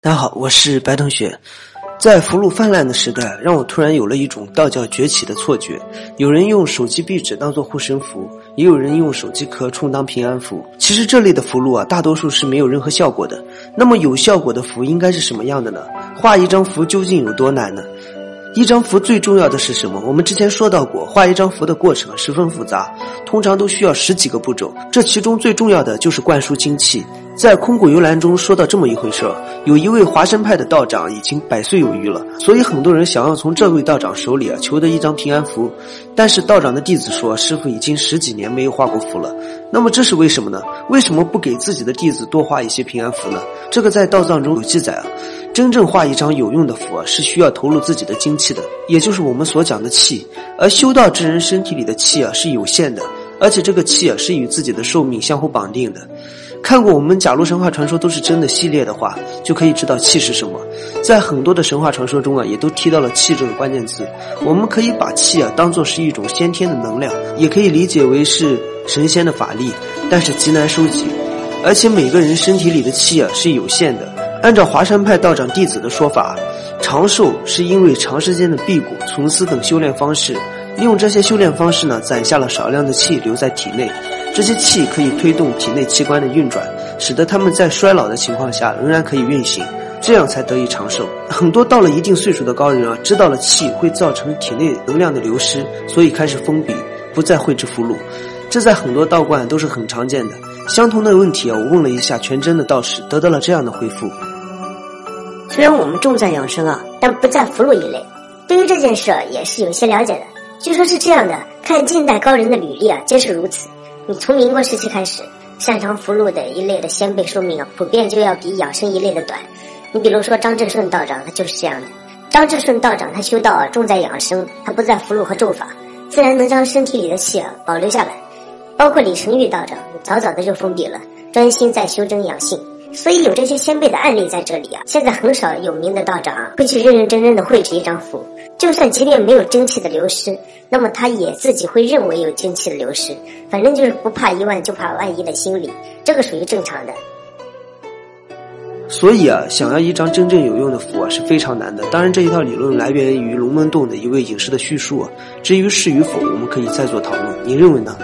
大家好，我是白同学。在福禄泛滥的时代，让我突然有了一种道教崛起的错觉。有人用手机壁纸当做护身符，也有人用手机壳充当平安符。其实这类的符箓啊，大多数是没有任何效果的。那么有效果的符应该是什么样的呢？画一张符究竟有多难呢？一张符最重要的是什么？我们之前说到过，画一张符的过程十分复杂，通常都需要十几个步骤。这其中最重要的就是灌输精气。在《空谷幽兰》中说到这么一回事：有一位华山派的道长已经百岁有余了，所以很多人想要从这位道长手里啊求得一张平安符。但是道长的弟子说，师傅已经十几年没有画过符了。那么这是为什么呢？为什么不给自己的弟子多画一些平安符呢？这个在道藏中有记载啊。真正画一张有用的符啊，是需要投入自己的精气的，也就是我们所讲的气。而修道之人身体里的气啊是有限的，而且这个气啊是与自己的寿命相互绑定的。看过我们《假如神话传说都是真的》系列的话，就可以知道气是什么。在很多的神话传说中啊，也都提到了气这个关键词。我们可以把气啊当做是一种先天的能量，也可以理解为是神仙的法力，但是极难收集。而且每个人身体里的气啊是有限的。按照华山派道长弟子的说法，长寿是因为长时间的辟谷、存思等修炼方式。利用这些修炼方式呢，攒下了少量的气留在体内。这些气可以推动体内器官的运转，使得他们在衰老的情况下仍然可以运行，这样才得以长寿。很多到了一定岁数的高人啊，知道了气会造成体内能量的流失，所以开始封闭，不再绘制符箓。这在很多道观都是很常见的。相同的问题啊，我问了一下全真的道士，得到了这样的回复。虽然我们重在养生啊，但不在符箓一类。对于这件事也是有些了解的。据说是这样的，看近代高人的履历啊，皆是如此。你从民国时期开始，擅长符箓的一类的先辈寿命啊，普遍就要比养生一类的短。你比如说张志顺道长，他就是这样的。张志顺道长他修道，重在养生，他不在符箓和咒法，自然能将身体里的气啊保留下来。包括李成玉道长，早早的就封闭了，专心在修真养性。所以有这些先辈的案例在这里啊，现在很少有名的道长会去认认真真的绘制一张符。就算即便没有精气的流失，那么他也自己会认为有精气的流失。反正就是不怕一万就怕万一的心理，这个属于正常的。所以啊，想要一张真正有用的符啊是非常难的。当然，这一套理论来源于龙门洞的一位隐士的叙述啊，至于是与否，我们可以再做讨论。你认为呢？